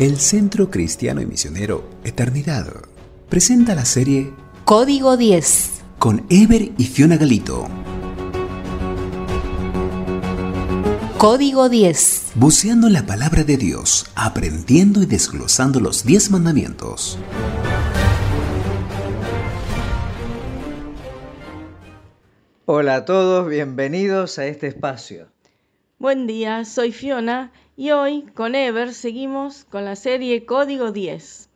El Centro Cristiano y Misionero Eternidad presenta la serie Código 10 con Ever y Fiona Galito. Código 10 Buceando en la palabra de Dios, aprendiendo y desglosando los 10 mandamientos. Hola a todos, bienvenidos a este espacio. Buen día, soy Fiona y hoy con Ever seguimos con la serie Código 10.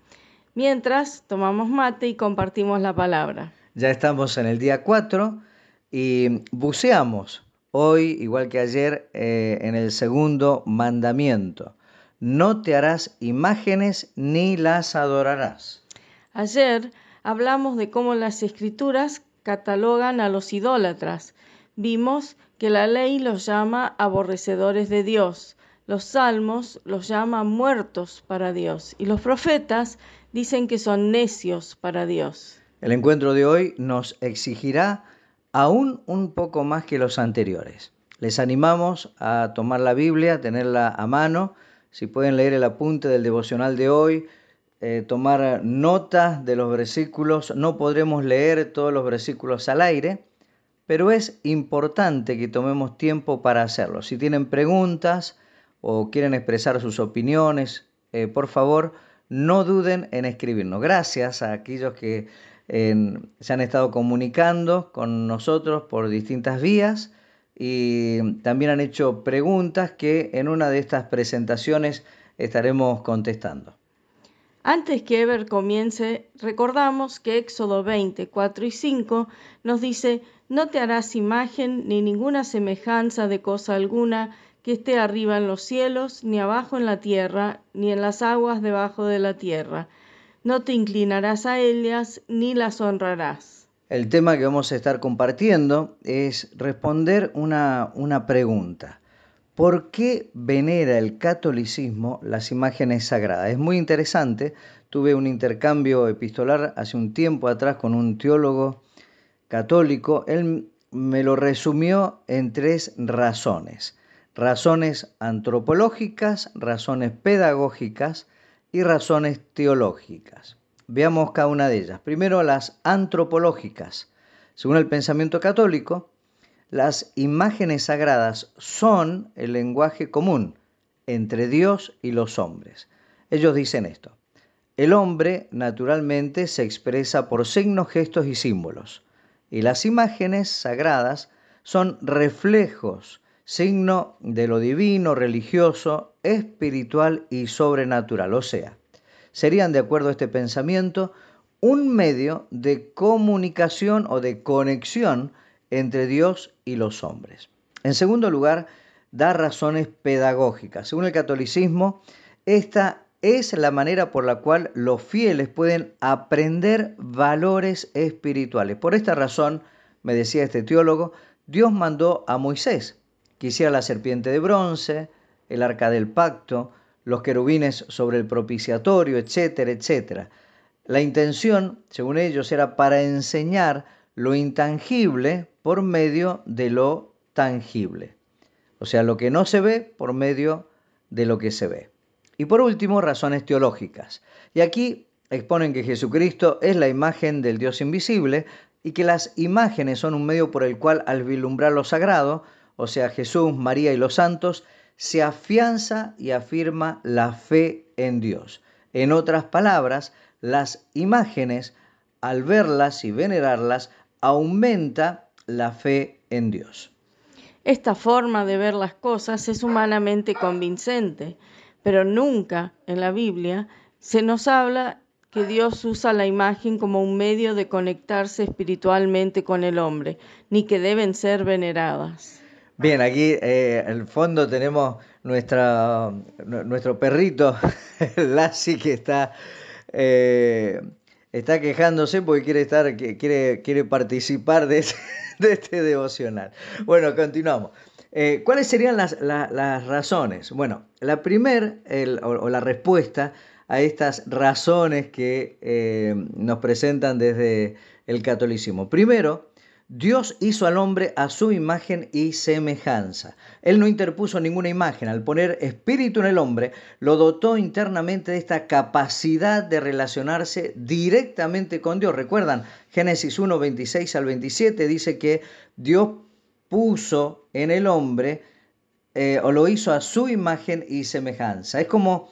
Mientras tomamos mate y compartimos la palabra. Ya estamos en el día 4 y buceamos hoy, igual que ayer, eh, en el segundo mandamiento. No te harás imágenes ni las adorarás. Ayer hablamos de cómo las escrituras catalogan a los idólatras. Vimos que la ley los llama aborrecedores de Dios, los salmos los llama muertos para Dios y los profetas dicen que son necios para Dios. El encuentro de hoy nos exigirá aún un poco más que los anteriores. Les animamos a tomar la Biblia, tenerla a mano, si pueden leer el apunte del devocional de hoy, eh, tomar notas de los versículos. No podremos leer todos los versículos al aire, pero es importante que tomemos tiempo para hacerlo. Si tienen preguntas o quieren expresar sus opiniones, eh, por favor, no duden en escribirnos. Gracias a aquellos que se han estado comunicando con nosotros por distintas vías y también han hecho preguntas que en una de estas presentaciones estaremos contestando. Antes que Ever comience, recordamos que Éxodo 20, 4 y 5 nos dice, no te harás imagen ni ninguna semejanza de cosa alguna que esté arriba en los cielos, ni abajo en la tierra, ni en las aguas debajo de la tierra. No te inclinarás a ellas, ni las honrarás. El tema que vamos a estar compartiendo es responder una, una pregunta. ¿Por qué venera el catolicismo las imágenes sagradas? Es muy interesante. Tuve un intercambio epistolar hace un tiempo atrás con un teólogo católico. Él me lo resumió en tres razones. Razones antropológicas, razones pedagógicas y razones teológicas. Veamos cada una de ellas. Primero las antropológicas. Según el pensamiento católico, las imágenes sagradas son el lenguaje común entre Dios y los hombres. Ellos dicen esto. El hombre naturalmente se expresa por signos, gestos y símbolos, y las imágenes sagradas son reflejos, signo de lo divino, religioso, espiritual y sobrenatural. O sea, serían, de acuerdo a este pensamiento, un medio de comunicación o de conexión entre Dios y los hombres. En segundo lugar, da razones pedagógicas. Según el catolicismo, esta es la manera por la cual los fieles pueden aprender valores espirituales. Por esta razón, me decía este teólogo, Dios mandó a Moisés que hiciera la serpiente de bronce, el arca del pacto, los querubines sobre el propiciatorio, etcétera, etcétera. La intención, según ellos, era para enseñar lo intangible por medio de lo tangible. O sea, lo que no se ve por medio de lo que se ve. Y por último, razones teológicas. Y aquí exponen que Jesucristo es la imagen del Dios invisible y que las imágenes son un medio por el cual al vislumbrar lo sagrado, o sea, Jesús, María y los santos, se afianza y afirma la fe en Dios. En otras palabras, las imágenes, al verlas y venerarlas, aumenta la fe en Dios. Esta forma de ver las cosas es humanamente convincente, pero nunca en la Biblia se nos habla que Dios usa la imagen como un medio de conectarse espiritualmente con el hombre, ni que deben ser veneradas. Bien, aquí eh, en el fondo tenemos nuestra, nuestro perrito, Lassie, que está eh, está quejándose porque quiere estar, quiere, quiere participar de, este devocional. Bueno, continuamos. Eh, ¿Cuáles serían las, razones? Bueno, la primera o, la respuesta a estas razones que eh, nos presentan desde el catolicismo. Primero, Dios hizo al hombre a su imagen y semejanza. Él no interpuso ninguna imagen. Al poner espíritu en el hombre, lo dotó internamente de esta capacidad de relacionarse directamente con Dios. Recuerdan, Génesis 1, 26 al 27 dice que Dios puso en el hombre eh, o lo hizo a su imagen y semejanza. Es como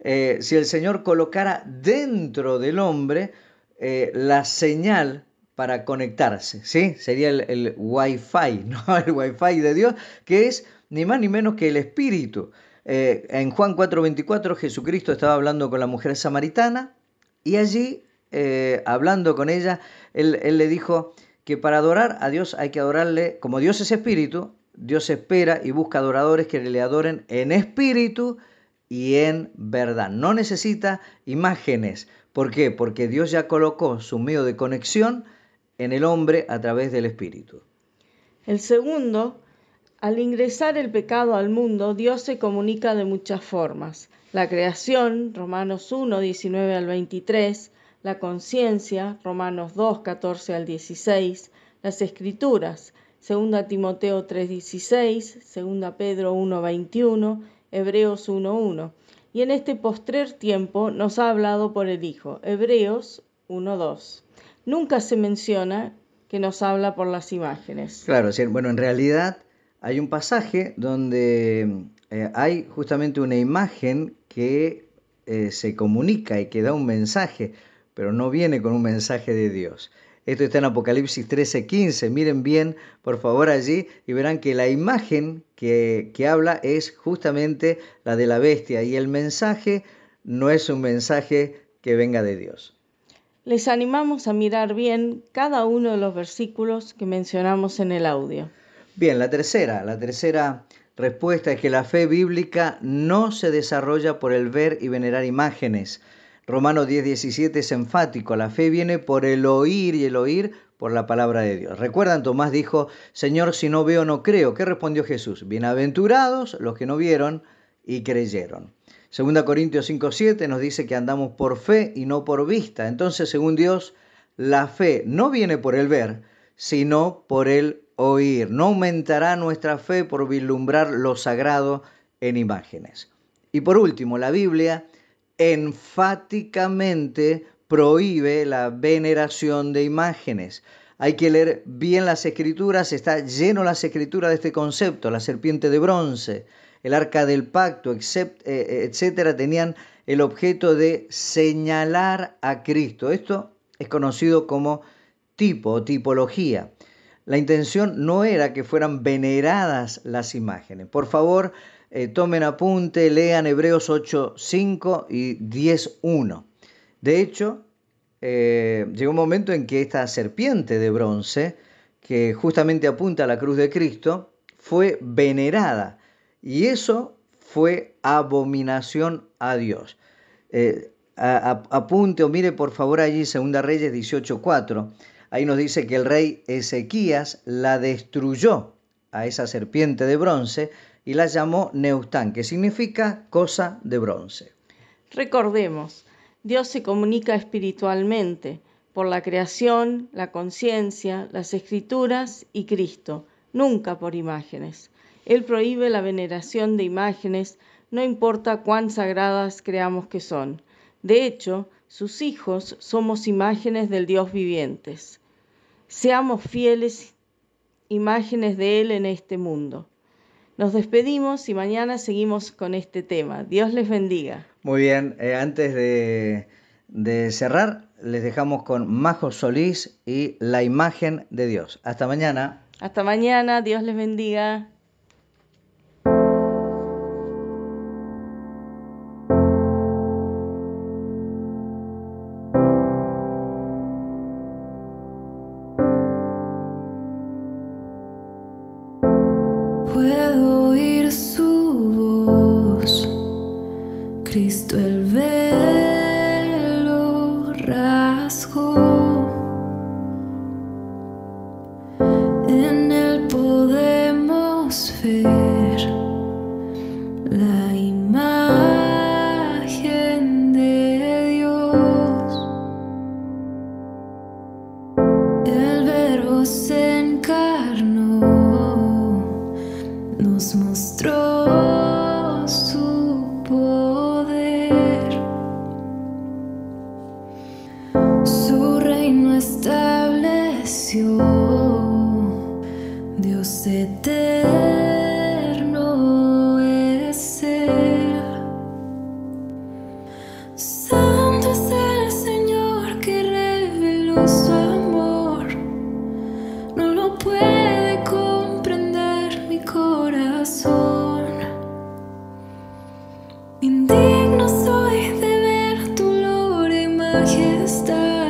eh, si el Señor colocara dentro del hombre eh, la señal para conectarse, ¿sí? Sería el, el Wi-Fi, ¿no? El Wi-Fi de Dios, que es ni más ni menos que el Espíritu. Eh, en Juan 4:24 Jesucristo estaba hablando con la mujer samaritana y allí, eh, hablando con ella, él, él le dijo que para adorar a Dios hay que adorarle, como Dios es Espíritu, Dios espera y busca adoradores que le adoren en espíritu y en verdad. No necesita imágenes. ¿Por qué? Porque Dios ya colocó su medio de conexión en el hombre a través del Espíritu. El segundo, al ingresar el pecado al mundo, Dios se comunica de muchas formas. La creación, Romanos 1, 19 al 23, la conciencia, Romanos 2, 14 al 16, las escrituras, 2 Timoteo 3, 16, 2 Pedro 1, 21, Hebreos 1, 1. Y en este postrer tiempo nos ha hablado por el Hijo, Hebreos 1, 2 nunca se menciona que nos habla por las imágenes. Claro, bueno, en realidad hay un pasaje donde eh, hay justamente una imagen que eh, se comunica y que da un mensaje, pero no viene con un mensaje de Dios. Esto está en Apocalipsis 13:15. Miren bien, por favor, allí y verán que la imagen que, que habla es justamente la de la bestia y el mensaje no es un mensaje que venga de Dios les animamos a mirar bien cada uno de los versículos que mencionamos en el audio. Bien, la tercera, la tercera respuesta es que la fe bíblica no se desarrolla por el ver y venerar imágenes. Romanos 10:17 es enfático, la fe viene por el oír y el oír por la palabra de Dios. Recuerdan, Tomás dijo, Señor, si no veo, no creo. ¿Qué respondió Jesús? Bienaventurados los que no vieron y creyeron. Segunda Corintios 5:7 nos dice que andamos por fe y no por vista. Entonces, según Dios, la fe no viene por el ver, sino por el oír. No aumentará nuestra fe por vislumbrar lo sagrado en imágenes. Y por último, la Biblia enfáticamente prohíbe la veneración de imágenes. Hay que leer bien las escrituras, está lleno las escrituras de este concepto, la serpiente de bronce, el arca del pacto, eh, eh, etcétera, tenían el objeto de señalar a Cristo. Esto es conocido como tipo o tipología. La intención no era que fueran veneradas las imágenes. Por favor, eh, tomen apunte, lean Hebreos 8.5 y 10.1. De hecho, llegó un momento en que esta serpiente de bronce, que justamente apunta a la cruz de Cristo, fue venerada. Y eso fue abominación a Dios. Eh, apunte o mire por favor allí Segunda Reyes 18.4. Ahí nos dice que el rey Ezequías la destruyó a esa serpiente de bronce y la llamó Neustán, que significa cosa de bronce. Recordemos, Dios se comunica espiritualmente por la creación, la conciencia, las escrituras y Cristo, nunca por imágenes. Él prohíbe la veneración de imágenes, no importa cuán sagradas creamos que son. De hecho, sus hijos somos imágenes del Dios vivientes. Seamos fieles imágenes de Él en este mundo. Nos despedimos y mañana seguimos con este tema. Dios les bendiga. Muy bien, eh, antes de, de cerrar, les dejamos con Majo Solís y la imagen de Dios. Hasta mañana. Hasta mañana, Dios les bendiga. silencio, Dios eterno es Él. Santo es el Señor que reveló su amor, no lo puede comprender mi corazón. Indigno soy de ver tu lore majestad.